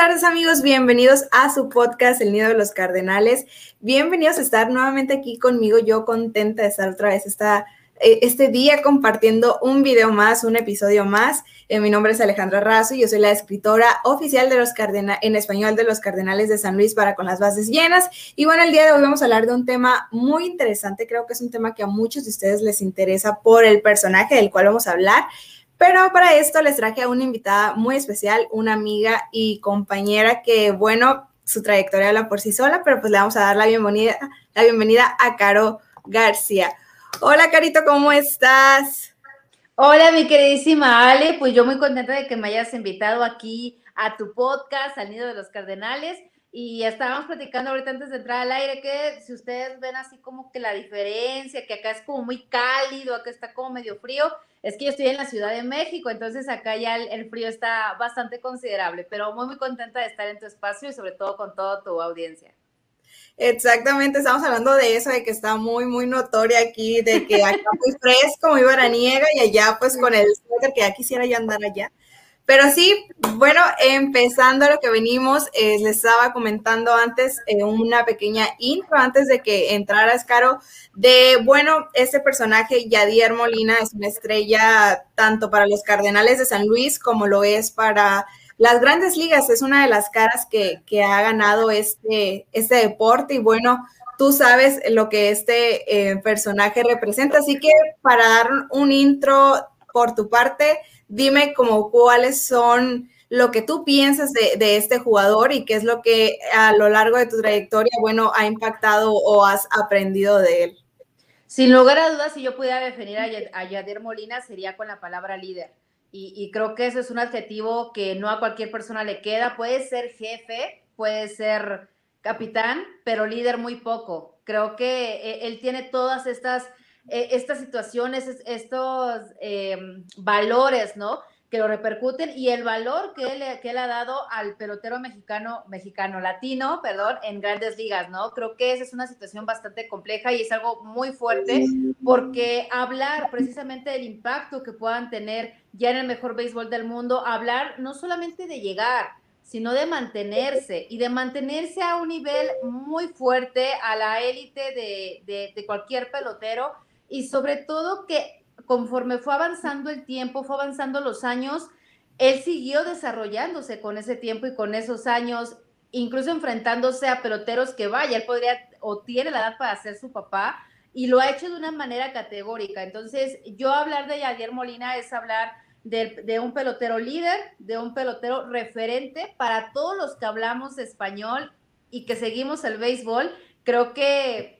tardes amigos, bienvenidos a su podcast El Nido de los Cardenales. Bienvenidos a estar nuevamente aquí conmigo, yo contenta de estar otra vez esta, eh, este día compartiendo un video más, un episodio más. Eh, mi nombre es Alejandra Razo y yo soy la escritora oficial de los Cardenales, en español de los Cardenales de San Luis para con las bases llenas. Y bueno, el día de hoy vamos a hablar de un tema muy interesante, creo que es un tema que a muchos de ustedes les interesa por el personaje del cual vamos a hablar. Pero para esto les traje a una invitada muy especial, una amiga y compañera que, bueno, su trayectoria habla por sí sola, pero pues le vamos a dar la bienvenida, la bienvenida a Caro García. Hola, Carito, ¿cómo estás? Hola, mi queridísima Ale, pues yo muy contenta de que me hayas invitado aquí a tu podcast, al Nido de los Cardenales. Y estábamos platicando ahorita antes de entrar al aire que si ustedes ven así como que la diferencia, que acá es como muy cálido, acá está como medio frío, es que yo estoy en la Ciudad de México, entonces acá ya el, frío está bastante considerable, pero muy, muy contenta de estar en tu espacio y sobre todo con toda tu audiencia. Exactamente, estamos hablando de eso, de que está muy, muy notoria aquí, de que acá muy fresco, muy veraniega y allá pues con el suéter que ya quisiera yo andar allá. Pero sí, bueno, empezando lo que venimos, eh, les estaba comentando antes eh, una pequeña intro antes de que entrara Escaro, de, bueno, este personaje, Yadier Molina, es una estrella tanto para los Cardenales de San Luis como lo es para las grandes ligas, es una de las caras que, ha ganado este, este deporte y bueno, tú sabes lo que este eh, personaje representa, así que para dar un intro por tu parte, dime como cuáles son lo que tú piensas de, este jugador y qué es lo que a lo largo de tu trayectoria, bueno, ha impactado o has aprendido de él. Sin lugar a dudas, si yo pudiera definir a, Yadir Molina, sería con la palabra líder. Y, creo que ese es un adjetivo que no a cualquier persona le queda. Puede ser jefe, puede ser capitán, pero líder muy poco. Creo que eh, él tiene todas estas eh, estas situaciones, estos em, valores, ¿no? Que lo repercuten y el valor que él, que él ha dado al pelotero mexicano, mexicano, latino, perdón, en grandes ligas, ¿no? Creo que esa es una situación bastante compleja y es algo muy fuerte porque hablar precisamente del impacto que puedan tener ya en el mejor béisbol del mundo, hablar no solamente de llegar, sino de mantenerse y de mantenerse a un nivel muy fuerte a la élite de, de cualquier pelotero y sobre todo que conforme fue avanzando el tiempo, fue avanzando los años, él siguió desarrollándose con ese tiempo y con esos años, incluso enfrentándose a peloteros que vaya, él podría o tiene la edad para ser su papá y lo ha hecho de una manera categórica. Entonces, yo hablar de Javier Molina es hablar de, de, un pelotero líder, de un pelotero referente para todos los que hablamos español y que seguimos el béisbol. Creo que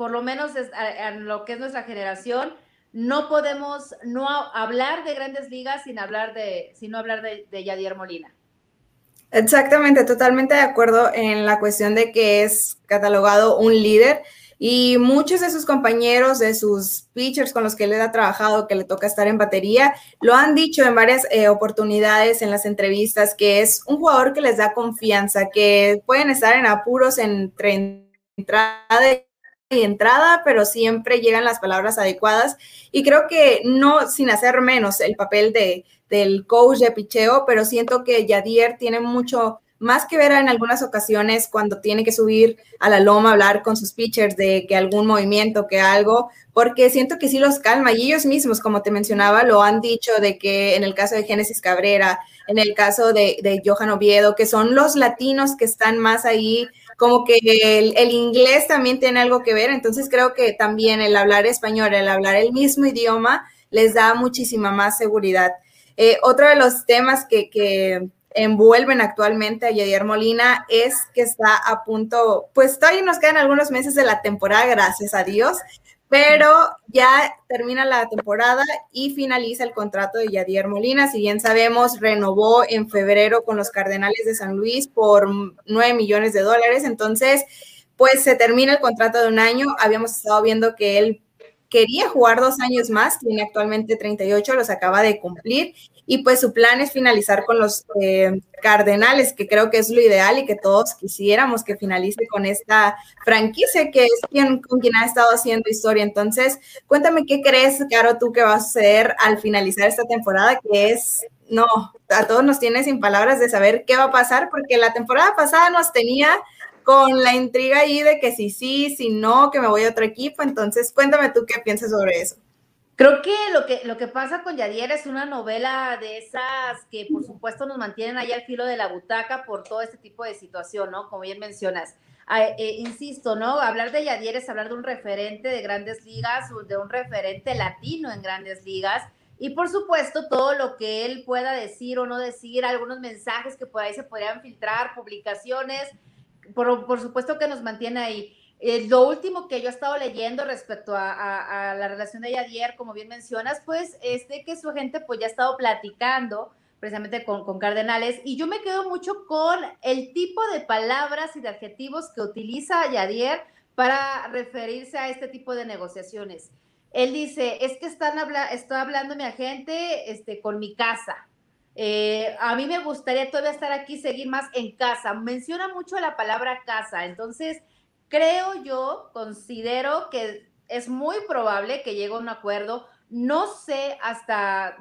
por lo menos en lo que es nuestra generación, no podemos no hablar de grandes ligas sin hablar de, sin hablar de, de Yadier Molina. Exactamente, totalmente de acuerdo en la cuestión de que es catalogado un líder y muchos de sus compañeros, de sus pitchers con los que él ha trabajado, que le toca estar en batería, lo han dicho en varias eh, oportunidades en las entrevistas, que es un jugador que les da confianza, que pueden estar en apuros entre entrada entrada, pero siempre llegan las palabras adecuadas. Y creo que no sin hacer menos el papel de, del coach de picheo, pero siento que Yadier tiene mucho más que ver en algunas ocasiones cuando tiene que subir a la loma, hablar con sus pitchers de que algún movimiento, que algo, porque siento que sí los calma y ellos mismos, como te mencionaba, lo han dicho de que en el caso de Génesis Cabrera, en el caso de, de Johan Oviedo, que son los latinos que están más ahí como que el, inglés también tiene algo que ver, entonces creo que también el hablar español, el hablar el mismo idioma, les da muchísima más seguridad. Eh, otro de los temas que, envuelven actualmente a Yadier Molina es que está a punto, pues todavía nos quedan algunos meses de la temporada, gracias a Dios, pero ya termina la temporada y finaliza el contrato de Yadier Molina. Si bien sabemos, renovó en febrero con los Cardenales de San Luis por 9 millones de dólares. Entonces, pues se termina el contrato de un año. Habíamos estado viendo que él quería jugar dos años más, tiene actualmente 38, los acaba de cumplir y pues su plan es finalizar con los eh, Cardenales, que creo que es lo ideal y que todos quisiéramos que finalice con esta franquicia que es quien, con quien ha estado haciendo historia. Entonces, cuéntame qué crees, Caro, tú que va a suceder al finalizar esta temporada, que es, no, a todos nos tiene sin palabras de saber qué va a pasar, porque la temporada pasada nos tenía con la intriga ahí de que si sí, si no, que me voy a otro equipo. Entonces, cuéntame tú qué piensas sobre eso. Creo que lo que lo que pasa con Yadier es una novela de esas que por supuesto nos mantienen ahí al filo de la butaca por todo este tipo de situación, ¿no? Como bien mencionas. Ah, eh, insisto, ¿no? Hablar de Yadier es hablar de un referente de grandes ligas, de un referente latino en grandes ligas. Y por supuesto, todo lo que él pueda decir o no decir, algunos mensajes que por ahí se podrían filtrar, publicaciones, por, por supuesto que nos mantiene ahí. Eh, lo último que yo he estado leyendo respecto a, la relación de Yadier, como bien mencionas, pues es de que su agente pues ya ha estado platicando precisamente con, Cardenales y yo me quedo mucho con el tipo de palabras y de adjetivos que utiliza Yadier para referirse a este tipo de negociaciones. Él dice, es que están habla estoy hablando mi agente este, con mi casa. Eh, a mí me gustaría todavía estar aquí, seguir más en casa. Menciona mucho la palabra casa. Entonces, creo yo, considero que es muy probable que llegue a un acuerdo. No sé hasta,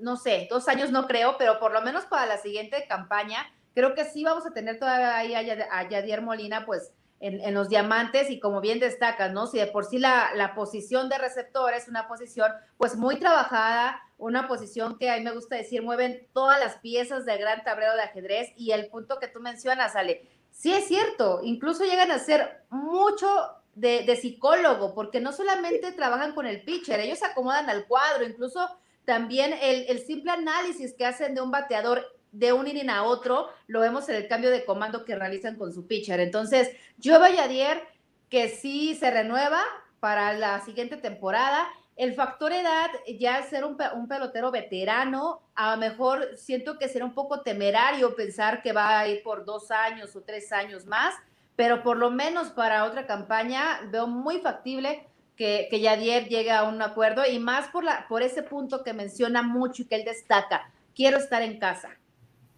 no, sé, dos años no creo, pero por lo menos para la siguiente campaña, creo que sí vamos a tener todavía ahí a, Yadier Molina, pues en, los diamantes y como bien destacas, ¿no? Si de por sí la, la posición de receptor es una posición pues muy trabajada, una posición que a mí me gusta decir, mueven todas las piezas del gran tablero de ajedrez y el punto que tú mencionas, Ale, sí es cierto, incluso llegan a ser mucho de, psicólogo, porque no solamente trabajan con el pitcher, ellos se acomodan al cuadro, incluso también el, simple análisis que hacen de un bateador de un inning a otro, lo vemos en el cambio de comando que realizan con su pitcher. Entonces, yo veo a Yadier que sí se renueva para la siguiente temporada el factor edad, ya ser un, pelotero veterano, a lo mejor siento que será un poco temerario pensar que va a ir por dos años o tres años más, pero por lo menos para otra campaña veo muy factible que, que Yadier llegue a un acuerdo y más por, la, por ese punto que menciona mucho y que él destaca, quiero estar en casa.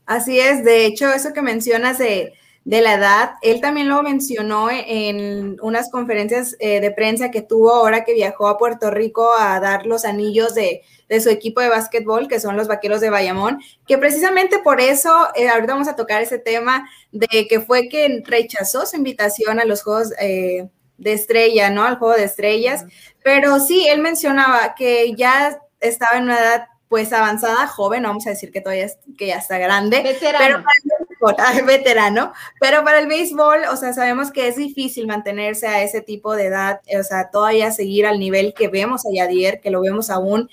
Así es, de hecho, eso que mencionas de de la edad. Él también lo mencionó en unas conferencias eh, de prensa que tuvo ahora que viajó a Puerto Rico a dar los anillos de, su equipo de básquetbol, que son los Vaqueros de Bayamón, que precisamente por eso, eh, ahorita vamos a tocar ese tema de que fue que rechazó su invitación a los Juegos eh, de Estrella, ¿no? Al Juego de Estrellas. Pero sí, él mencionaba que ya estaba en una edad pues avanzada, joven, vamos a decir que todavía que ya está grande, veterano. pero para el veterano, pero para el béisbol, o sea, sabemos que es difícil mantenerse a ese tipo de edad, o sea, todavía seguir al nivel que vemos a Yadier, que lo vemos aún,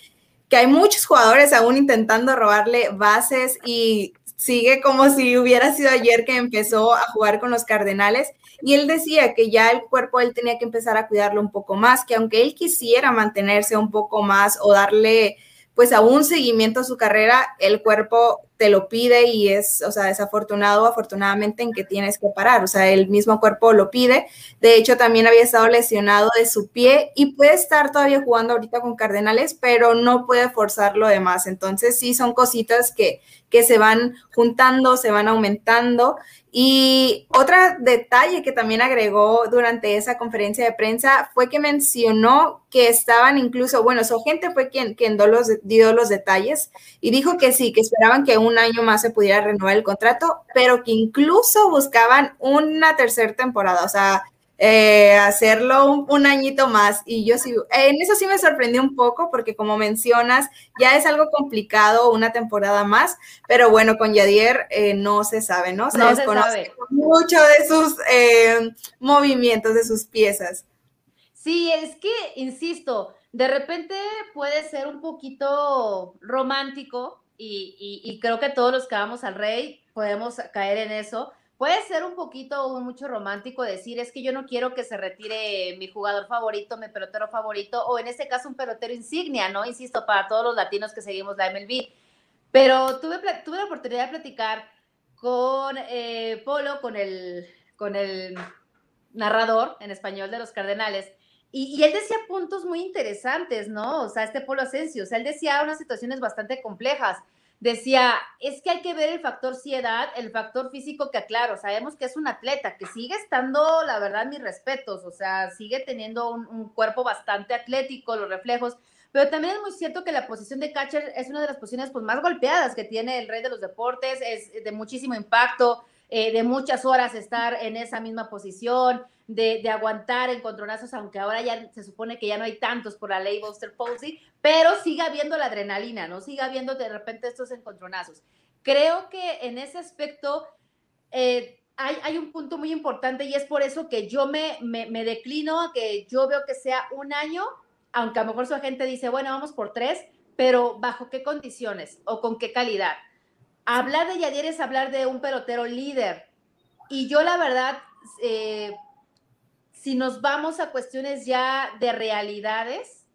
que hay muchos jugadores aún intentando robarle bases y sigue como si hubiera sido ayer que empezó a jugar con los Cardenales y él decía que ya el cuerpo él tenía que empezar a cuidarlo un poco más, que aunque él quisiera mantenerse un poco más o darle pues a un seguimiento a su carrera, el cuerpo te lo pide y es, o sea, desafortunado afortunadamente en que tienes que parar, o sea, el mismo cuerpo lo pide. De hecho, también había estado lesionado de su pie y puede estar todavía jugando ahorita con Cardenales, pero no puede forzar lo demás. Entonces, sí, son cositas que, que se van juntando, se van aumentando y otro detalle que también agregó durante esa conferencia de prensa fue que mencionó que estaban incluso, bueno, su gente fue quien, quien dio, los, dio los detalles y dijo que sí, que esperaban que un año más se pudiera renovar el contrato, pero que incluso buscaban una tercera temporada, o sea, eh, hacerlo un, añito más. Y yo sí, en eso sí me sorprendió un poco porque como mencionas, ya es algo complicado una temporada más, pero bueno, con Yadier eh, no se sabe, ¿no? Se desconoce mucho de sus eh, movimientos, de sus piezas. Sí, es que, insisto, de repente puede ser un poquito romántico y, creo que todos los que vamos al rey podemos caer en eso Puede ser un poquito o mucho romántico decir, es que yo no quiero que se retire mi jugador favorito, mi pelotero favorito, o en este caso un pelotero insignia, ¿no? Insisto, para todos los latinos que seguimos la MLB. Pero tuve, tuve la oportunidad de platicar con eh, Polo, con el, con el narrador en español de los Cardenales, y, él decía puntos muy interesantes, ¿no? O sea, este Polo Asensio, o sea, él decía unas situaciones bastante complejas. Decía, es que hay que ver el factor ciedad, el factor físico que, claro, sabemos que es un atleta, que sigue estando, la verdad, mis respetos, o sea, sigue teniendo un, un cuerpo bastante atlético, los reflejos, pero también es muy cierto que la posición de catcher es una de las posiciones pues, más golpeadas que tiene el rey de los deportes, es de muchísimo impacto, eh, de muchas horas estar en esa misma posición, de, aguantar encontronazos, aunque ahora ya se supone que ya no hay tantos por la ley Buster Posey, pero sigue habiendo la adrenalina, ¿no? Sigue habiendo de repente estos encontronazos. Creo que en ese aspecto eh, hay, hay, un punto muy importante y es por eso que yo me, me, me declino a que yo veo que sea un año aunque a lo mejor su agente dice, bueno, vamos por tres, pero ¿bajo qué condiciones o con qué calidad? Hablar de Yadier es hablar de un pelotero líder. Y yo la verdad, eh, si nos vamos a cuestiones ya de realidades,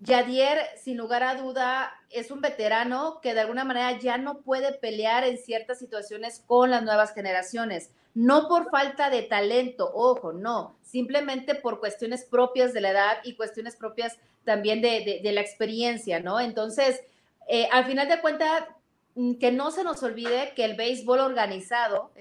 Yadier, sin lugar a duda, es un veterano que de alguna manera ya no puede pelear en ciertas situaciones con las nuevas generaciones no por falta de talento, ojo, no, simplemente por cuestiones propias de la edad y cuestiones propias también de, la experiencia, ¿no? Entonces, eh, al final de cuentas, mm, que no se nos olvide que el béisbol organizado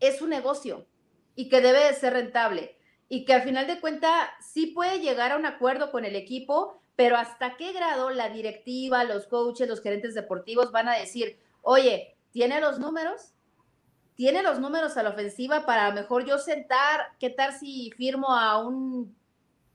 es un negocio y que debe de ser rentable y que al final de cuentas sí puede llegar a un acuerdo con el equipo, pero hasta qué grado la directiva, los coaches, los gerentes deportivos van a decir, oye, ¿tiene los números? tiene los números a la ofensiva para mejor yo sentar, qué tal si firmo a un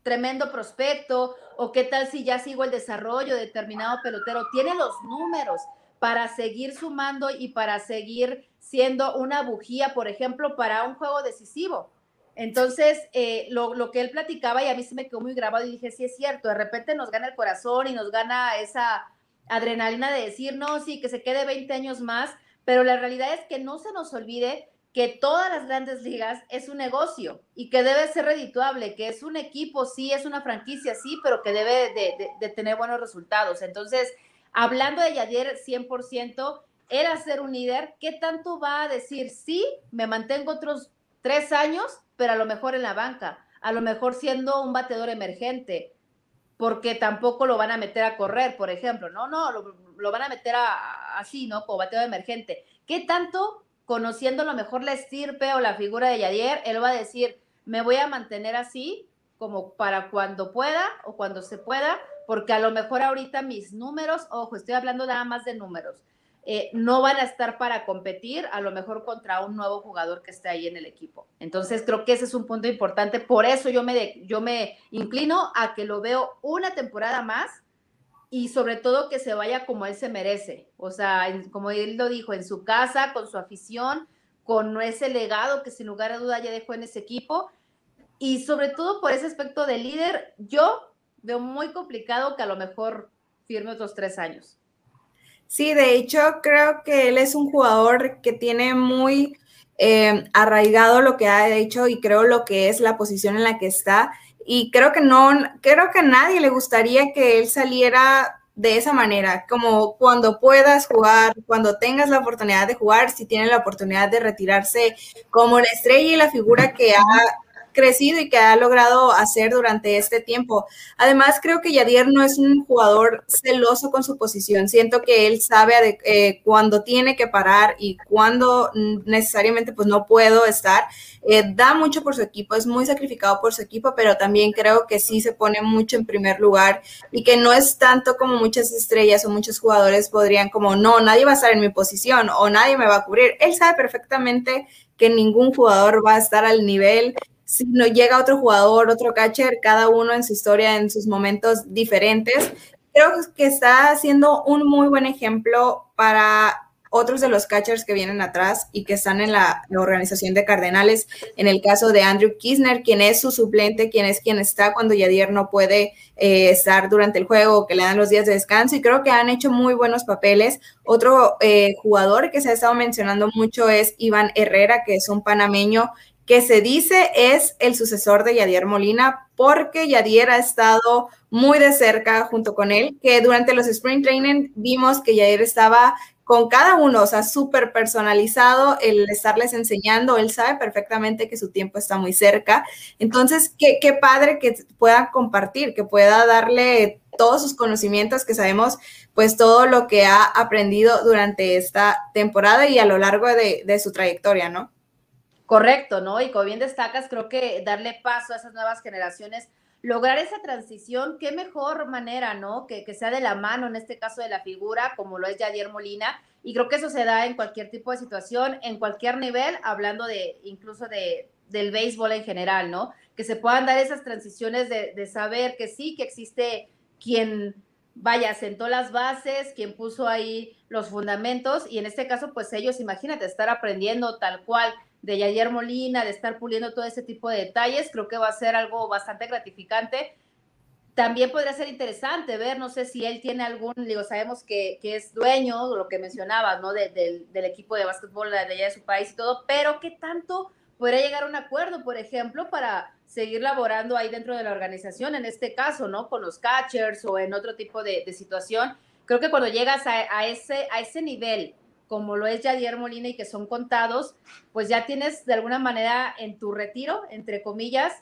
tremendo prospecto o qué tal si ya sigo el desarrollo de determinado pelotero, tiene los números para seguir sumando y para seguir siendo una bujía, por ejemplo, para un juego decisivo. Entonces, eh, lo, lo, que él platicaba y a mí se me quedó muy grabado y dije, sí es cierto, de repente nos gana el corazón y nos gana esa adrenalina de decir, no, sí, que se quede 20 años más, pero la realidad es que no se nos olvide que todas las grandes ligas es un negocio y que debe ser redituable, que es un equipo, sí, es una franquicia, sí, pero que debe de, tener buenos resultados. Entonces, hablando de Yadier 100%, era ser un líder, ¿qué tanto va a decir, sí, me mantengo otros tres años, pero a lo mejor en la banca, a lo mejor siendo un bateador emergente, porque tampoco lo van a meter a correr, por ejemplo, no, no, lo, van a meter así, ¿no? Como bateo emergente. ¿Qué tanto, conociendo a lo mejor la estirpe o la figura de Yadier, él va a decir, me voy a mantener así como para cuando pueda o cuando se pueda, porque a lo mejor ahorita mis números, ojo, estoy hablando nada más de números, eh, no van a estar para competir a lo mejor contra un nuevo jugador que esté ahí en el equipo. Entonces creo que ese es un punto importante. Por eso yo me, yo me inclino a que lo veo una temporada más y sobre todo que se vaya como él se merece. O sea, como él lo dijo, en su casa, con su afición, con ese legado que sin lugar a duda ya dejó en ese equipo. Y sobre todo por ese aspecto de líder, yo veo muy complicado que a lo mejor firme otros tres años. Sí, de hecho, creo que él es un jugador que tiene muy eh, arraigado lo que ha hecho y creo lo que es la posición en la que está. Y creo que no, creo que a nadie le gustaría que él saliera de esa manera, como cuando puedas jugar, cuando tengas la oportunidad de jugar, si tiene la oportunidad de retirarse como la estrella y la figura que ha crecido y que ha logrado hacer durante este tiempo. Además, creo que Yadier no es un jugador celoso con su posición. Siento que él sabe eh, cuándo tiene que parar y cuándo necesariamente pues no puedo estar. Eh, da mucho por su equipo, es muy sacrificado por su equipo, pero también creo que sí se pone mucho en primer lugar y que no es tanto como muchas estrellas o muchos jugadores podrían como, no, nadie va a estar en mi posición o nadie me va a cubrir. Él sabe perfectamente que ningún jugador va a estar al nivel si no llega otro jugador, otro catcher, cada uno en su historia, en sus momentos diferentes. Creo que está haciendo un muy buen ejemplo para otros de los catchers que vienen atrás y que están en la, organización de Cardenales. En el caso de Andrew Kisner, quien es su suplente, quien es quien está cuando Yadier no puede eh, estar durante el juego, que le dan los días de descanso, y creo que han hecho muy buenos papeles. Otro eh, jugador que se ha estado mencionando mucho es Iván Herrera, que es un panameño que se dice es el sucesor de Yadier Molina, porque Yadier ha estado muy de cerca junto con él, que durante los Spring Training vimos que Yadier estaba con cada uno, o sea, súper personalizado el estarles enseñando, él sabe perfectamente que su tiempo está muy cerca. Entonces, qué, padre que pueda compartir, que pueda darle todos sus conocimientos, que sabemos pues todo lo que ha aprendido durante esta temporada y a lo largo de su trayectoria, ¿no? Correcto, ¿no? Y como bien destacas, creo que darle paso a esas nuevas generaciones lograr esa transición, qué mejor manera, ¿no? Que, que, sea de la mano, en este caso de la figura, como lo es Yadier Molina. Y creo que eso se da en cualquier tipo de situación, en cualquier nivel, hablando de incluso de, del béisbol en general, ¿no? Que se puedan dar esas transiciones de, de saber que sí, que existe quien, vaya, sentó las bases, quien puso ahí los fundamentos. Y en este caso, pues ellos, imagínate, estar aprendiendo tal cual de Yayer Molina, de estar puliendo todo ese tipo de detalles, creo que va a ser algo bastante gratificante. También podría ser interesante ver, no sé si él tiene algún, digo, sabemos que, que es dueño, lo que mencionabas, ¿no? del equipo de básquetbol de allá de su país y todo, pero ¿qué tanto podría llegar a un acuerdo, por ejemplo, para seguir laborando ahí dentro de la organización, en este caso, ¿no? Con los catchers o en otro tipo de, situación. Creo que cuando llegas a, a, ese, a ese nivel como lo es Yadier Molina y que son contados, pues ya tienes de alguna manera en tu retiro, entre comillas,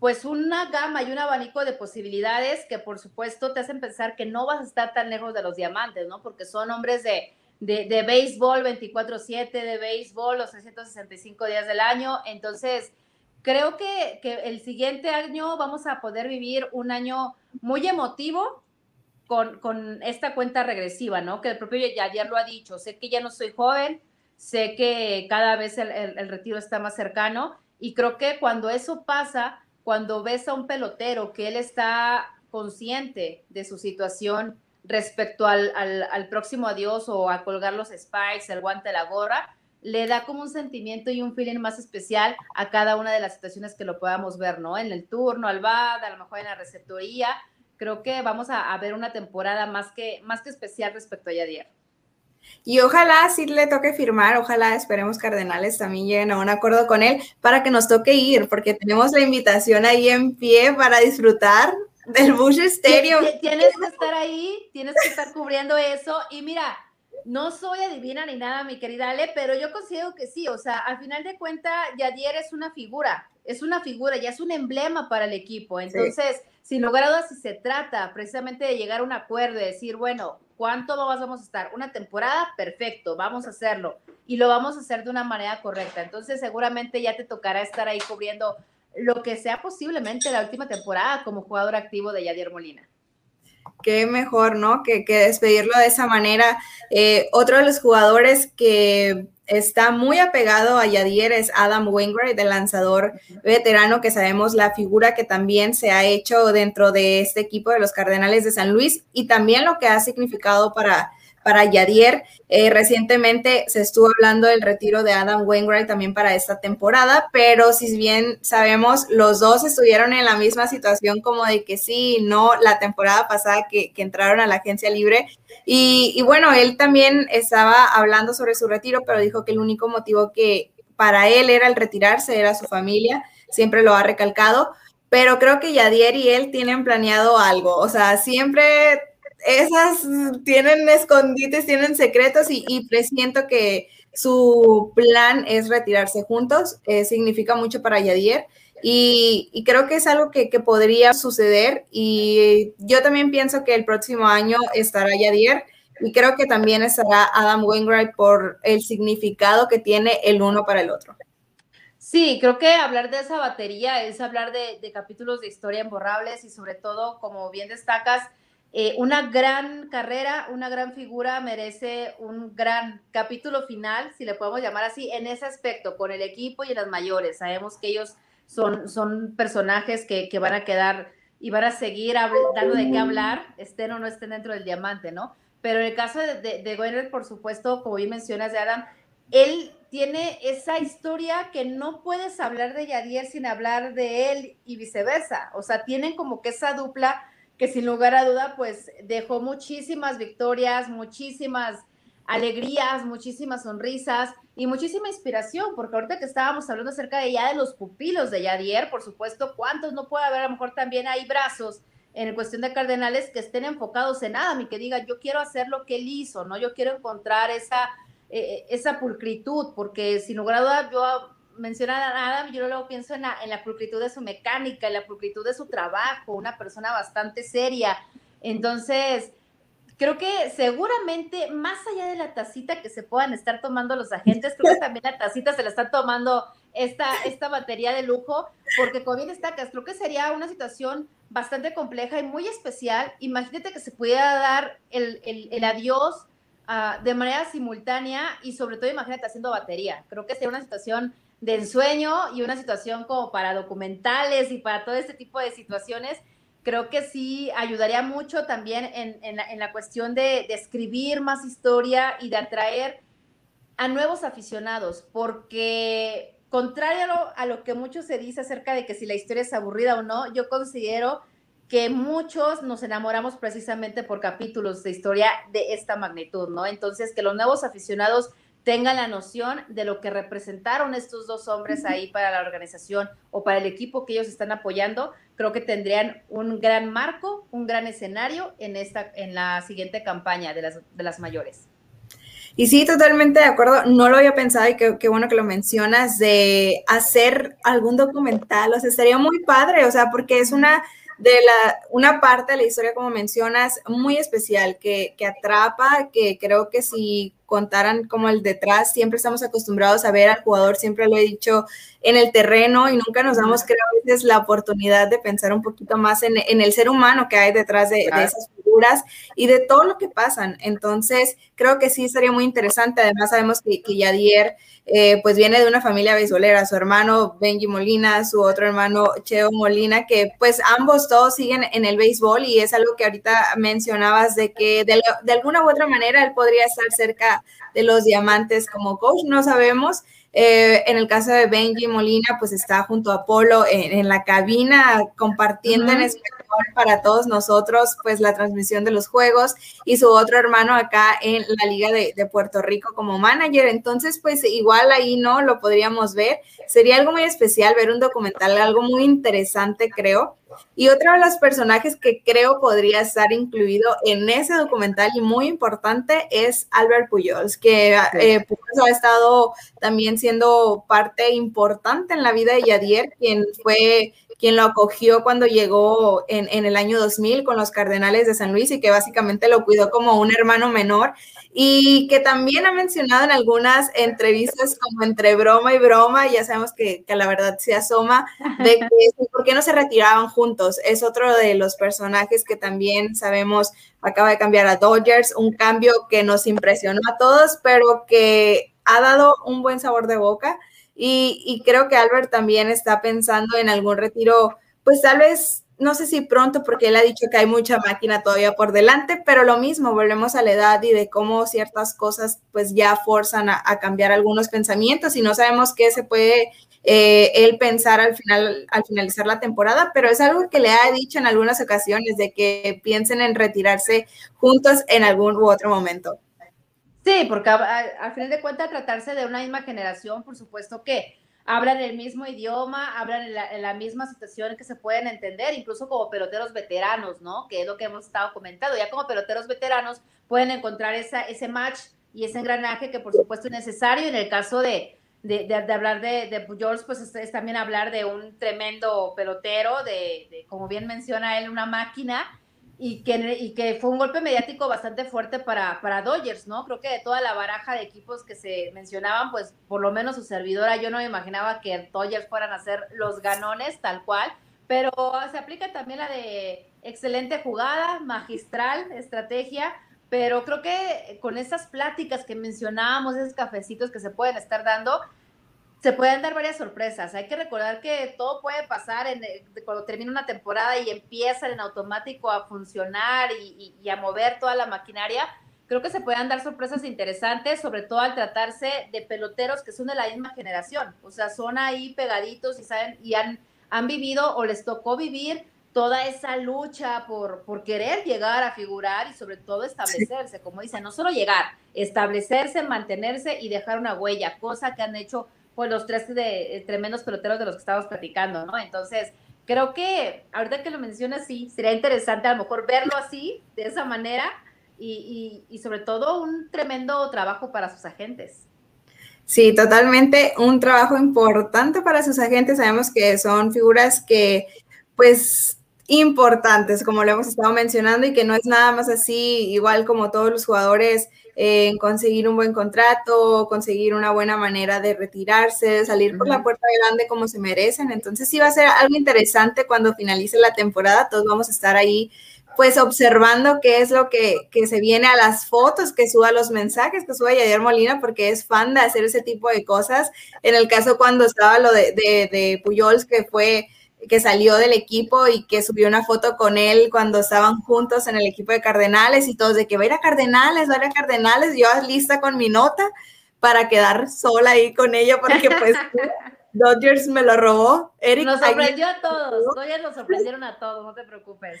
pues una gama y un abanico de posibilidades que por supuesto te hacen pensar que no vas a estar tan lejos de los diamantes, ¿no? Porque son hombres de, de, de béisbol 24/7, de béisbol los 365 días del año. Entonces, creo que, que el siguiente año vamos a poder vivir un año muy emotivo, con, esta cuenta regresiva, ¿no? Que el propio ayer lo ha dicho, sé que ya no soy joven, sé que cada vez el, retiro está más cercano y creo que cuando eso pasa, cuando ves a un pelotero que él está consciente de su situación respecto al, al, próximo adiós o a colgar los spikes, el guante, la gorra, le da como un sentimiento y un feeling más especial a cada una de las situaciones que lo podamos ver, ¿no? En el turno, al BAD, a lo mejor en la receptoría, creo que vamos a, ver una temporada más que, más que especial respecto a Yadier. Y ojalá sí le toque firmar, ojalá esperemos Cardenales también lleguen a un acuerdo con él para que nos toque ir, porque tenemos la invitación ahí en pie para disfrutar del Bush Stadium. Tienes que estar ahí, tienes que estar cubriendo eso. Y mira, no soy adivina ni nada, mi querida Ale, pero yo considero que sí, o sea, al final de cuentas, Yadier es una figura, es una figura, ya es un emblema para el equipo. Entonces, sin lugar a dudas, si se trata precisamente de llegar a un acuerdo y decir, bueno, ¿cuánto vamos a estar? Una temporada, perfecto, vamos a hacerlo. Y lo vamos a hacer de una manera correcta. Entonces, seguramente ya te tocará estar ahí cubriendo lo que sea posiblemente la última temporada como jugador activo de Yadier Molina qué mejor, ¿no? Que, despedirlo de esa manera. Eh, otro de los jugadores que está muy apegado a Yadier es Adam Wainwright, el lanzador veterano, que sabemos la figura que también se ha hecho dentro de este equipo de los Cardenales de San Luis y también lo que ha significado para para Yadier. Eh, recientemente se estuvo hablando del retiro de Adam Wainwright también para esta temporada, pero si bien sabemos, los dos estuvieron en la misma situación como de que sí, no, la temporada pasada que, entraron a la agencia libre. Y, y, bueno, él también estaba hablando sobre su retiro, pero dijo que el único motivo que para él era el retirarse era su familia, siempre lo ha recalcado. Pero creo que Yadier y él tienen planeado algo, o sea, siempre esas tienen escondites, tienen secretos y, presiento que su plan es retirarse juntos. Eh, significa mucho para Yadier y, creo que es algo que, podría suceder y yo también pienso que el próximo año estará Yadier y creo que también estará Adam Wainwright por el significado que tiene el uno para el otro. Sí, creo que hablar de esa batería es hablar de, de capítulos de historia imborrables y sobre todo, como bien destacas, eh, una gran carrera, una gran figura merece un gran capítulo final, si le podemos llamar así, en ese aspecto, con el equipo y en las mayores. Sabemos que ellos son, son personajes que, que van a quedar y van a seguir dando de qué hablar, estén o no estén dentro del diamante, ¿no? Pero en el caso de, de, por supuesto, como bien mencionas de Adam, él tiene esa historia que no puedes hablar de Yadier sin hablar de él y viceversa. O sea, tienen como que esa dupla que sin lugar a duda, pues dejó muchísimas victorias, muchísimas alegrías, muchísimas sonrisas y muchísima inspiración, porque ahorita que estábamos hablando acerca de ya de los pupilos de Yadier, por supuesto, ¿cuántos no puede haber? A lo mejor también hay brazos en cuestión de Cardenales que estén enfocados en Adam y que digan, yo quiero hacer lo que él hizo, ¿no? Yo quiero encontrar esa, eh, esa pulcritud, porque sin lugar a dudas yo mencionar a Adam, yo luego pienso en la, en la pulcritud de su mecánica, en la pulcritud de su trabajo, una persona bastante seria. Entonces, creo que seguramente, más allá de la tacita que se puedan estar tomando los agentes, creo que también la tacita se la está tomando esta, esta batería de lujo, porque como bien creo que sería una situación bastante compleja y muy especial. Imagínate que se pudiera dar el, el, adiós uh, de manera simultánea y sobre todo imagínate haciendo batería. Creo que sería una situación de ensueño y una situación como para documentales y para todo este tipo de situaciones creo que sí ayudaría mucho también en, la, cuestión de, escribir más historia y de atraer a nuevos aficionados, porque contrario a lo, a lo, que mucho se dice acerca de que si la historia es aburrida o no, yo considero que muchos nos enamoramos precisamente por capítulos de historia de esta magnitud, ¿no? Entonces, que los nuevos aficionados tengan la noción de lo que representaron estos dos hombres ahí para la organización o para el equipo que ellos están apoyando, creo que tendrían un gran marco, un gran escenario en, esta, en la siguiente campaña de las, de las mayores. Y sí, totalmente de acuerdo. No lo había pensado y qué, bueno que lo mencionas de hacer algún documental. O sea, sería muy padre, o sea, porque es una de la, una parte de la historia, como mencionas, muy especial, que, que atrapa, que creo que si contaran como el detrás, siempre estamos acostumbrados a ver al jugador, siempre lo he dicho, en el terreno y nunca nos damos, creo, a veces la oportunidad de pensar un poquito más en, en el ser humano que hay detrás de, de esas figuras y de todo lo que pasan. Entonces, creo que sí sería muy interesante. Además, sabemos que, que Yadier eh, pues viene de una familia beisbolera, su hermano Benji Molina, su otro hermano Cheo Molina, que pues ambos todos siguen en el béisbol y es algo que ahorita mencionabas de que de, de alguna u otra manera él podría estar cerca de los diamantes como coach, no sabemos. Eh, en el caso de Benji Molina, pues está junto a Polo en, la cabina compartiendo en español para todos nosotros, pues la transmisión de los juegos y su otro hermano acá en la Liga de, Puerto Rico como manager. Entonces, pues igual ahí no lo podríamos ver. Sería algo muy especial ver un documental, algo muy interesante, creo. Y otro de los personajes que creo podría estar incluido en ese documental y muy importante es Albert Pujols, que eh, Pujols ha estado también siendo parte importante en la vida de Yadier, quien fue quien lo acogió cuando llegó en, en, el año 2000 con los Cardenales de San Luis y que básicamente lo cuidó como un hermano menor y que también ha mencionado en algunas entrevistas como entre broma y broma, ya sabemos que, que la verdad se asoma, de que por qué no se retiraban juntos. Es otro de los personajes que también sabemos acaba de cambiar a Dodgers, un cambio que nos impresionó a todos, pero que ha dado un buen sabor de boca. Y, creo que Albert también está pensando en algún retiro, pues tal vez, no sé si pronto, porque él ha dicho que hay mucha máquina todavía por delante, pero lo mismo, volvemos a la edad y de cómo ciertas cosas pues ya forzan a, cambiar algunos pensamientos y no sabemos qué se puede eh, él pensar al final, al finalizar la temporada, pero es algo que le ha dicho en algunas ocasiones de que piensen en retirarse juntos en algún u otro momento. Sí, porque al final de cuentas tratarse de una misma generación, por supuesto que hablan el mismo idioma, hablan en la, misma situación que se pueden entender, incluso como peloteros veteranos, ¿no? Que es lo que hemos estado comentando. Ya como peloteros veteranos pueden encontrar esa, ese match y ese engranaje que por supuesto es necesario. En el caso de, de, hablar de, de Pujols, pues es, también hablar de un tremendo pelotero, de, de, como bien menciona él, una máquina y que, y que fue un golpe mediático bastante fuerte para, para Dodgers, ¿no? Creo que de toda la baraja de equipos que se mencionaban, pues por lo menos su servidora, yo no me imaginaba que Dodgers fueran a ser los ganones tal cual, pero se aplica también la de excelente jugada, magistral, estrategia, pero creo que con esas pláticas que mencionábamos, esos cafecitos que se pueden estar dando, se pueden dar varias sorpresas. Hay que recordar que todo puede pasar en, eh, cuando termina una temporada y empiezan en automático a funcionar y, a mover toda la maquinaria. Creo que se pueden dar sorpresas interesantes, sobre todo al tratarse de peloteros que son de la misma generación. O sea, son ahí pegaditos y saben y han, han vivido o les tocó vivir toda esa lucha por, por querer llegar a figurar y sobre todo establecerse, como dicen, no solo llegar, establecerse, mantenerse y dejar una huella, cosa que han hecho pues los tres de, eh, tremendos peloteros de los que estamos platicando, ¿no? Entonces, creo que ahorita que lo mencionas, sí, sería interesante a lo mejor verlo así, de esa manera, y, y sobre todo un tremendo trabajo para sus agentes. Sí, totalmente un trabajo importante para sus agentes. Sabemos que son figuras que, pues, importantes, como lo hemos estado mencionando, y que no es nada más así, igual como todos los jugadores, en conseguir un buen contrato, conseguir una buena manera de retirarse, salir por la puerta grande como se merecen. Entonces sí va a ser algo interesante cuando finalice la temporada, todos vamos a estar ahí pues observando qué es lo que, que, se viene a las fotos, que suba los mensajes, que suba Yadier Molina, porque es fan de hacer ese tipo de cosas. En el caso cuando estaba lo de, de, de Puyols, que fue que salió del equipo y que subió una foto con él cuando estaban juntos en el equipo de Cardenales y todos de que va a ir a Cardenales, va a ir a Cardenales, yo lista con mi nota para quedar sola ahí con ella porque pues Dodgers me lo robó. Eric nos sorprendió a todos, Dodgers nos sorprendieron a todos, no te preocupes.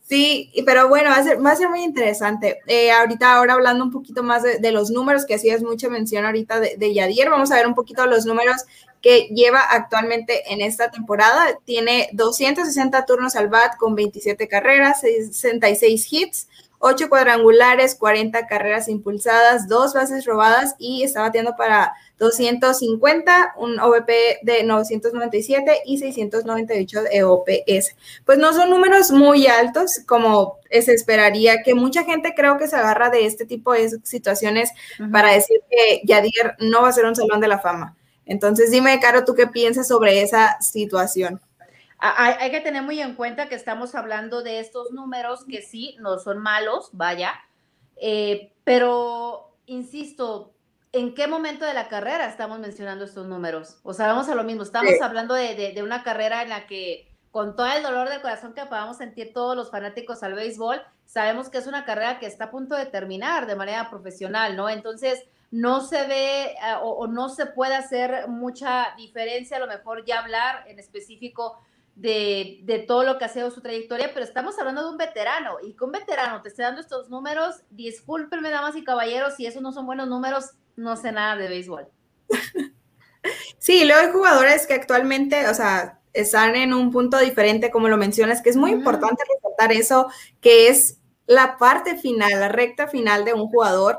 Sí, pero bueno, va a ser, va a ser muy interesante. Eh, ahorita, ahora hablando un poquito más de, los números, que hacías mucha mención ahorita de, de, Yadier, vamos a ver un poquito los números que lleva actualmente en esta temporada. Tiene 260 turnos al bat con 27 carreras, 66 hits, 8 cuadrangulares, 40 carreras impulsadas, 2 bases robadas y está bateando para 250, un OVP de 997 y 698 de OPS. Pues no son números muy altos como se esperaría, que mucha gente creo que se agarra de este tipo de situaciones para decir que Yadir no va a ser un salón de la fama. Entonces, dime, Caro, ¿tú qué piensas sobre esa situación? Hay, que tener muy en cuenta que estamos hablando de estos números que sí, no son malos, vaya, eh, pero, insisto, ¿en qué momento de la carrera estamos mencionando estos números? O sea, vamos a lo mismo, estamos hablando de, de, una carrera en la que con todo el dolor del corazón que podamos sentir todos los fanáticos al béisbol, sabemos que es una carrera que está a punto de terminar de manera profesional, ¿no? Entonces, no se ve eh, o, no se puede hacer mucha diferencia, a lo mejor ya hablar en específico de, de, todo lo que ha sido su trayectoria, pero estamos hablando de un veterano y con un veterano te esté dando estos números, discúlpenme damas y caballeros, si esos no son buenos números, no sé nada de béisbol. Sí, luego hay jugadores que actualmente, o sea, están en un punto diferente, como lo mencionas, que es muy importante resaltar eso, que es la parte final, la recta final de un jugador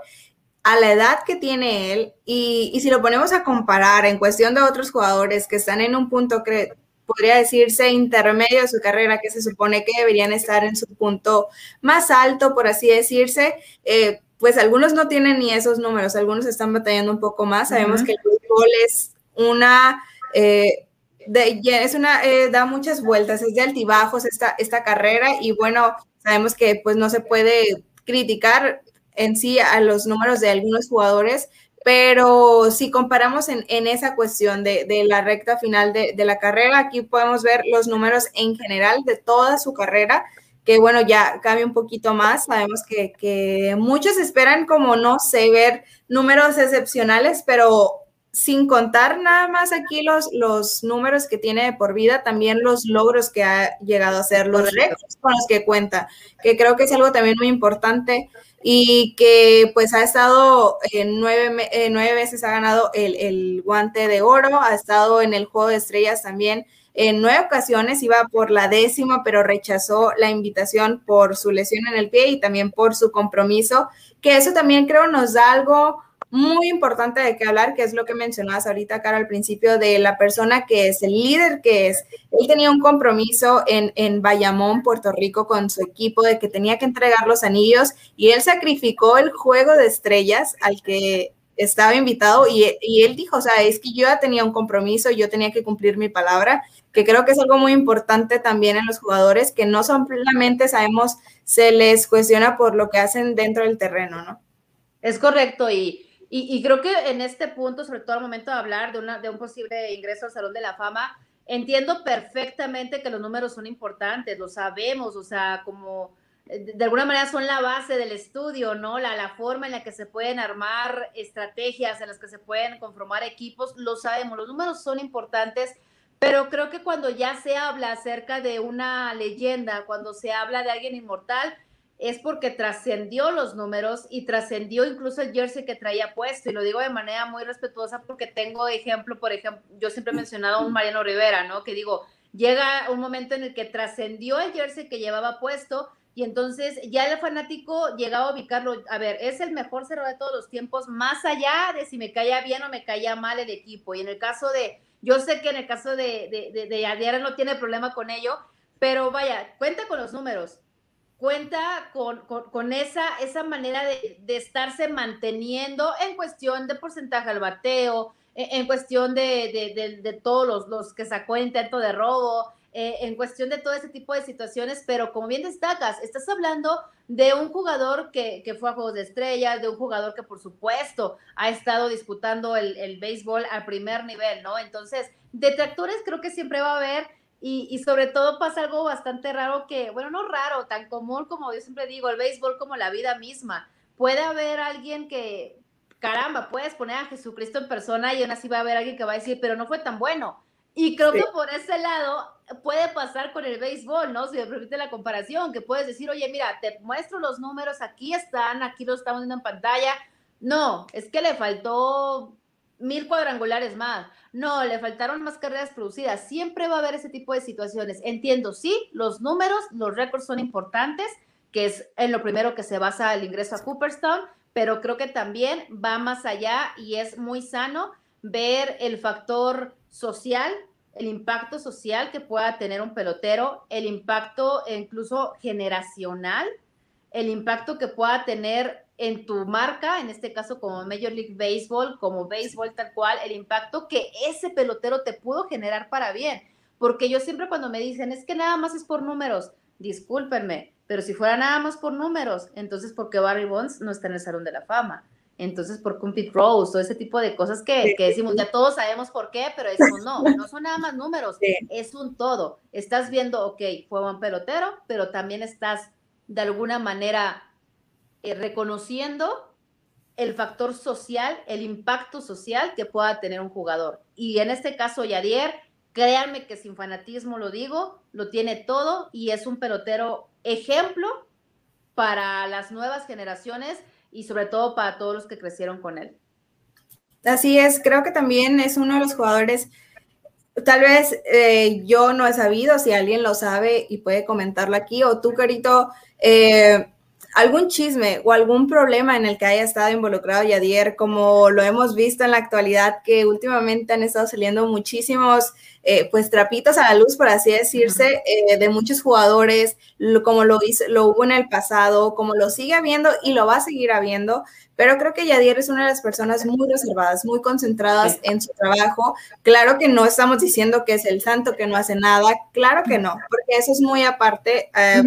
a la edad que tiene él y, si lo ponemos a comparar en cuestión de otros jugadores que están en un punto que podría decirse intermedio de su carrera, que se supone que deberían estar en su punto más alto, por así decirse, eh, pues algunos no tienen ni esos números, algunos están batallando un poco más. Sabemos que el fútbol es una... Eh, es una, eh, da muchas vueltas, es de altibajos esta, esta carrera y bueno, sabemos que pues no se puede criticar en sí a los números de algunos jugadores, pero si comparamos en, esa cuestión de, la recta final de, la carrera, aquí podemos ver los números en general de toda su carrera, que bueno, ya cambia un poquito más. Sabemos que, que muchos esperan como, no sé, ver números excepcionales, pero sin contar nada más aquí los, los números que tiene por vida, también los logros que ha llegado a ser, los récords con los que cuenta, que creo que es algo también muy importante y que pues ha estado en nueve, nueve veces ha ganado el, el, guante de oro, ha estado en el juego de estrellas también en nueve ocasiones, iba por la décima, pero rechazó la invitación por su lesión en el pie y también por su compromiso, que eso también creo nos da algo muy importante de qué hablar, que es lo que mencionabas ahorita, Cara, al principio, de la persona que es, el líder que es. Él tenía un compromiso en, en Bayamón, Puerto Rico, con su equipo de que tenía que entregar los anillos y él sacrificó el juego de estrellas al que estaba invitado y, y él dijo, o sea, es que yo ya tenía un compromiso, yo tenía que cumplir mi palabra, que creo que es algo muy importante también en los jugadores, que no solamente sabemos, se les cuestiona por lo que hacen dentro del terreno, ¿no? Es correcto y y, creo que en este punto, sobre todo al momento de hablar de, una, de un posible ingreso al Salón de la Fama, entiendo perfectamente que los números son importantes, lo sabemos, o sea, como eh, de alguna manera son la base del estudio, ¿no? La, la forma en la que se pueden armar estrategias, en las que se pueden conformar equipos, lo sabemos, los números son importantes, pero creo que cuando ya se habla acerca de una leyenda, cuando se habla de alguien inmortal, es porque trascendió los números y trascendió incluso el jersey que traía puesto. Y lo digo de manera muy respetuosa porque tengo ejemplo, por ejemplo, yo siempre he mencionado a un Mariano Rivera, ¿no? Que digo, llega un momento en el que trascendió el jersey que llevaba puesto y entonces ya el fanático llegaba a ubicarlo, a ver, es el mejor cerrador de todos los tiempos, más allá de si me caía bien o me caía mal el equipo. Y en el caso de, yo sé que en el caso de, de, de, no tiene problema con ello, pero vaya, cuenta con los números, cuenta con, con, esa, esa manera de, de, estarse manteniendo en cuestión de porcentaje al bateo, en, cuestión de, de, todos los, los que sacó intento de robo, eh, en cuestión de todo ese tipo de situaciones, pero como bien destacas, estás hablando de un jugador que, que, fue a Juegos de Estrellas, de un jugador que por supuesto ha estado disputando el, el béisbol al primer nivel, ¿no? Entonces, detractores creo que siempre va a haber y, y, sobre todo pasa algo bastante raro que, bueno, no raro, tan común como yo siempre digo, el béisbol como la vida misma. Puede haber alguien que, caramba, puedes poner a Jesucristo en persona y aún así va a haber alguien que va a decir, pero no fue tan bueno. Y creo que por ese lado puede pasar con el béisbol, ¿no? Si me permite la comparación, que puedes decir, oye, mira, te muestro los números, aquí están, aquí los estamos viendo en pantalla. No, es que le faltó mil cuadrangulares más. No, le faltaron más carreras producidas. Siempre va a haber ese tipo de situaciones. Entiendo, sí, los números, los récords son importantes, que es en lo primero que se basa el ingreso a Cooperstown, pero creo que también va más allá y es muy sano ver el factor social, el impacto social que pueda tener un pelotero, el impacto incluso generacional, el impacto que pueda tener en tu marca, en este caso como Major League Baseball, como béisbol tal cual, el impacto que ese pelotero te pudo generar para bien. Porque yo siempre cuando me dicen, es que nada más es por números, discúlpenme, pero si fuera nada más por números, entonces ¿por qué Barry Bonds no está en el Salón de la Fama? entonces por Compete Rose, todo ese tipo de cosas que, decimos, ya todos sabemos por qué, pero decimos, no, no son nada más números, es un todo. Estás viendo, ok, fue buen pelotero, pero también estás de alguna manera eh, reconociendo el factor social, el impacto social que pueda tener un jugador. Y en este caso, Yadier, créanme que sin fanatismo lo digo, lo tiene todo y es un pelotero ejemplo para las nuevas generaciones y sobre todo para todos los que crecieron con él. Así es, creo que también es uno de los jugadores, tal vez eh, yo no he sabido, si alguien lo sabe y puede comentarlo aquí, o tú, Carito, eh, algún chisme o algún problema en el que haya estado involucrado Yadier, como lo hemos visto en la actualidad, que últimamente han estado saliendo muchísimos eh, pues trapitos a la luz, por así decirse, eh, de muchos jugadores, como lo, hizo, lo hubo en el pasado, como lo sigue habiendo y lo va a seguir habiendo. Pero creo que Yadier es una de las personas muy reservadas, muy concentradas en su trabajo. Claro que no estamos diciendo que es el santo que no hace nada, claro que no, porque eso es muy aparte, eh,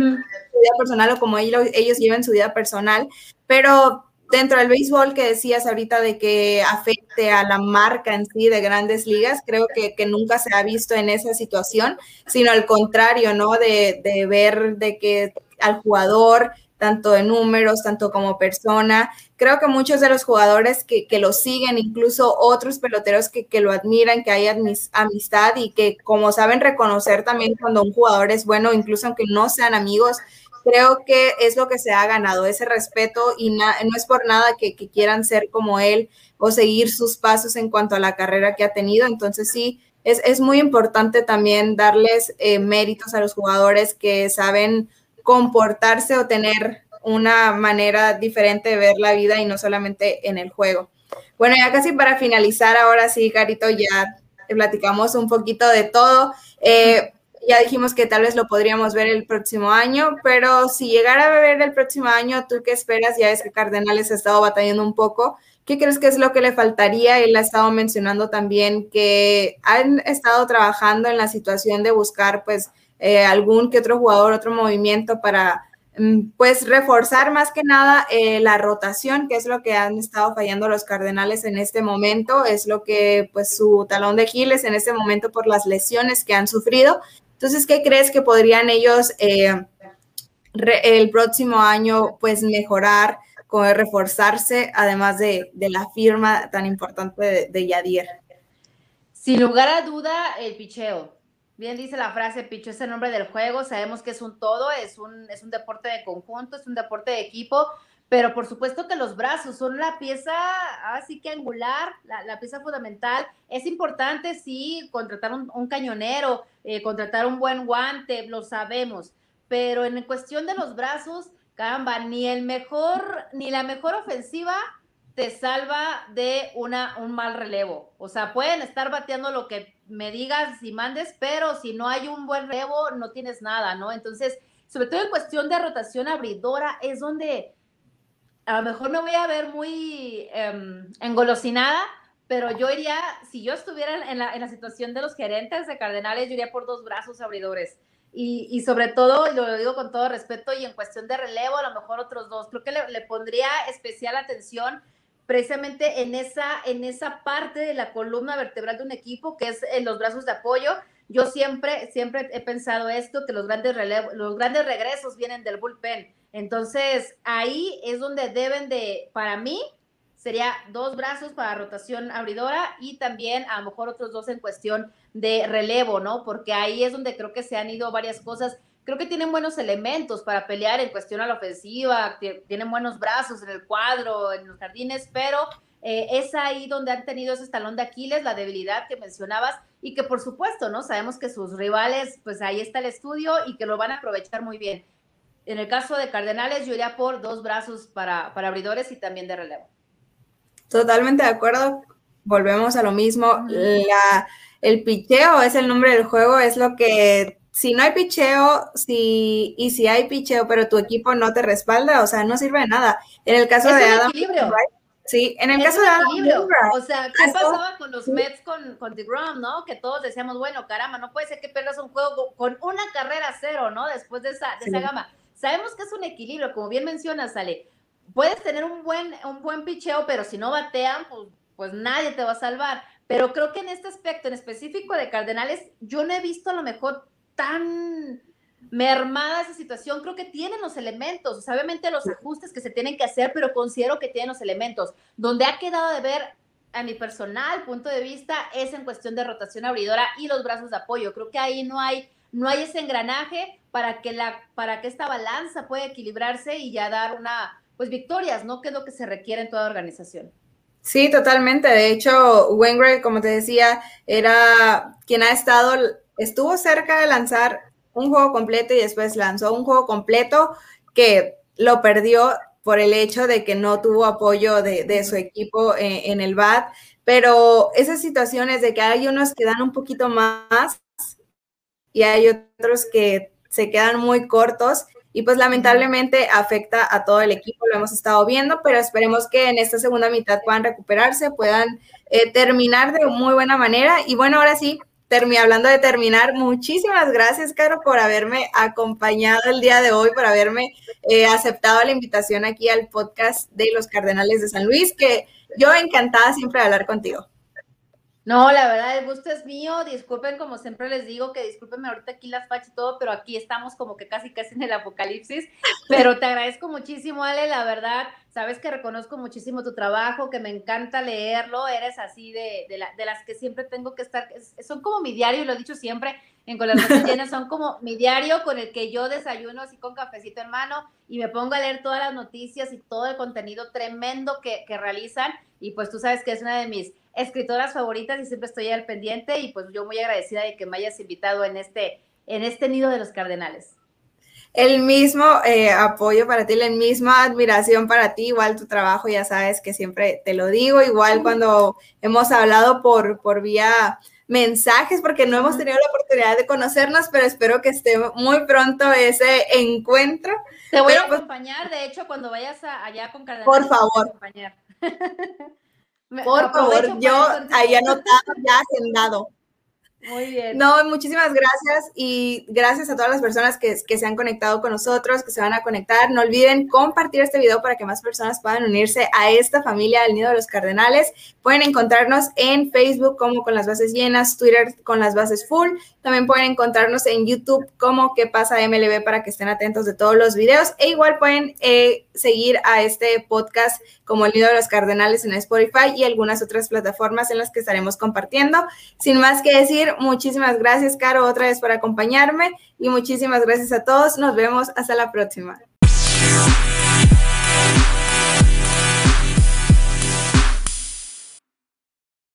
vida personal o como ellos, llevan su vida personal, pero dentro del béisbol que decías ahorita de que afecte a la marca en sí de grandes ligas, creo que, nunca se ha visto en esa situación, sino al contrario, ¿no? De, ver de que al jugador, tanto de números, tanto como persona, creo que muchos de los jugadores que, lo siguen, incluso otros peloteros que, que lo admiran, que hay amistad y que como saben reconocer también cuando un jugador es bueno, incluso aunque no sean amigos, creo que es lo que se ha ganado, ese respeto y no es por nada que, quieran ser como él o seguir sus pasos en cuanto a la carrera que ha tenido. Entonces sí, es, muy importante también darles eh, méritos a los jugadores que saben comportarse o tener una manera diferente de ver la vida y no solamente en el juego. Bueno, ya casi para finalizar, ahora sí, Carito, ya platicamos un poquito de todo. Eh, ya dijimos que tal vez lo podríamos ver el próximo año, pero si llegara a ver el próximo año, ¿tú qué esperas? Ya es que Cardenales ha estado batallando un poco. ¿Qué crees que es lo que le faltaría? Él ha estado mencionando también que han estado trabajando en la situación de buscar pues eh, algún que otro jugador, otro movimiento para mm, pues reforzar más que nada eh, la rotación, que es lo que han estado fallando los Cardenales en este momento, es lo que pues su talón de Giles en este momento por las lesiones que han sufrido entonces, ¿qué crees que podrían ellos eh, el próximo año pues mejorar, reforzarse, además de, la firma tan importante de, de? Sin lugar a duda, el picheo. Bien dice la frase, picheo es el nombre del juego, sabemos que es un todo, es un, es un deporte de conjunto, es un deporte de equipo, pero por supuesto que los brazos son la pieza así que angular, la, pieza fundamental. Es importante, sí, contratar un, cañonero, eh, contratar un buen guante, lo sabemos, pero en cuestión de los brazos, caramba, ni el mejor, ni la mejor ofensiva te salva de una, un mal relevo. O sea, pueden estar bateando lo que me digas y mandes, pero si no hay un buen relevo, no tienes nada, ¿no? Entonces, sobre todo en cuestión de rotación abridora, es donde a lo mejor me voy a ver muy em, engolosinada, pero yo iría, si yo estuviera en la, en la, situación de los gerentes de Cardenales, yo iría por dos brazos abridores. Y, y, sobre todo, lo digo con todo respeto, y en cuestión de relevo, a lo mejor otros dos. Creo que le, le pondría especial atención precisamente en esa, en esa parte de la columna vertebral de un equipo, que es en los brazos de apoyo. Yo siempre, siempre he pensado esto, que los grandes, relevo, los grandes regresos vienen del bullpen entonces, ahí es donde deben de, para mí, sería dos brazos para rotación abridora y también a lo mejor otros dos en cuestión de relevo, ¿no? Porque ahí es donde creo que se han ido varias cosas. Creo que tienen buenos elementos para pelear en cuestión a la ofensiva, tienen buenos brazos en el cuadro, en los jardines, pero eh, es ahí donde han tenido ese talón de Aquiles, la debilidad que mencionabas y que por supuesto, ¿no? Sabemos que sus rivales, pues ahí está el estudio y que lo van a aprovechar muy bien. En el caso de Cardenales, yo iría por dos brazos para, para abridores y también de relevo. Totalmente de acuerdo. Volvemos a lo mismo. La, el picheo es el nombre del juego, es lo que si no hay picheo, si, y si hay picheo, pero tu equipo no te respalda, o sea, no sirve de nada. En el caso de Adam. sí, en el caso de Adam. O sea, ¿qué pasaba con los Mets con, con DeGrom, no? Que todos decíamos, bueno, caramba, no puede ser que pierdas un juego con una carrera cero, ¿no? Después de esa, de esa gama. Sabemos que es un equilibrio, como bien mencionas, Ale. Puedes tener un buen, un buen picheo, pero si no batean, pues, pues nadie te va a salvar. Pero creo que en este aspecto en específico de Cardenales, yo no he visto a lo mejor tan mermada esa situación. Creo que tienen los elementos, obviamente los ajustes que se tienen que hacer, pero considero que tienen los elementos. Donde ha quedado de ver a mi personal punto de vista es en cuestión de rotación abridora y los brazos de apoyo. Creo que ahí no hay no hay ese engranaje para que, la, para que esta balanza pueda equilibrarse y ya dar una, pues victorias, ¿no? Que es lo que se requiere en toda organización. Sí, totalmente. De hecho, Wenger, como te decía, era quien ha estado, estuvo cerca de lanzar un juego completo y después lanzó un juego completo que lo perdió por el hecho de que no tuvo apoyo de, su equipo en, en, el BAT. Pero esas situaciones de que hay unos que dan un poquito más y hay otros que se quedan muy cortos y pues lamentablemente afecta a todo el equipo, lo hemos estado viendo, pero esperemos que en esta segunda mitad puedan recuperarse, puedan eh, terminar de muy buena manera. Y bueno, ahora sí, hablando de terminar, muchísimas gracias, Caro, por haberme acompañado el día de hoy, por haberme eh, aceptado la invitación aquí al podcast de los Cardenales de San Luis, que yo encantada siempre de hablar contigo. No, la verdad, el gusto es mío. Disculpen, como siempre les digo, que discúlpenme ahorita aquí las fachas y todo, pero aquí estamos como que casi casi en el apocalipsis. Pero te agradezco muchísimo, Ale, la verdad. Sabes que reconozco muchísimo tu trabajo, que me encanta leerlo. Eres así de, de, las que siempre tengo que estar. Son como mi diario, y lo he dicho siempre en Con las llenas, son como mi diario con el que yo desayuno así con cafecito en mano y me pongo a leer todas las noticias y todo el contenido tremendo que, que realizan. Y pues tú sabes que es una de mis escritoras favoritas y siempre estoy al pendiente y pues yo muy agradecida de que me hayas invitado en este, en este nido de los cardenales. El mismo eh, apoyo para ti, la misma admiración para ti, igual tu trabajo, ya sabes que siempre te lo digo, igual cuando hemos hablado por, por vía mensajes, porque no hemos tenido la oportunidad de conocernos, pero espero que esté muy pronto ese encuentro. Te voy a pues acompañar, de hecho, cuando vayas allá con Cardenales. Por favor. Por favor, yo ahí anotado, ya agendado. Muy bien. No, muchísimas gracias y gracias a todas las personas que, que, se han conectado con nosotros, que se van a conectar. No olviden compartir este video para que más personas puedan unirse a esta familia del Nido de los Cardenales. Pueden encontrarnos en Facebook como con las bases llenas, Twitter con las bases full. También pueden encontrarnos en YouTube como qué pasa MLB para que estén atentos de todos los videos. E igual pueden eh, seguir a este podcast como el Nido de los Cardenales en Spotify y algunas otras plataformas en las que estaremos compartiendo. Sin más que decir, muchísimas gracias, Caro, otra vez por acompañarme y muchísimas gracias a todos. Nos vemos hasta la próxima.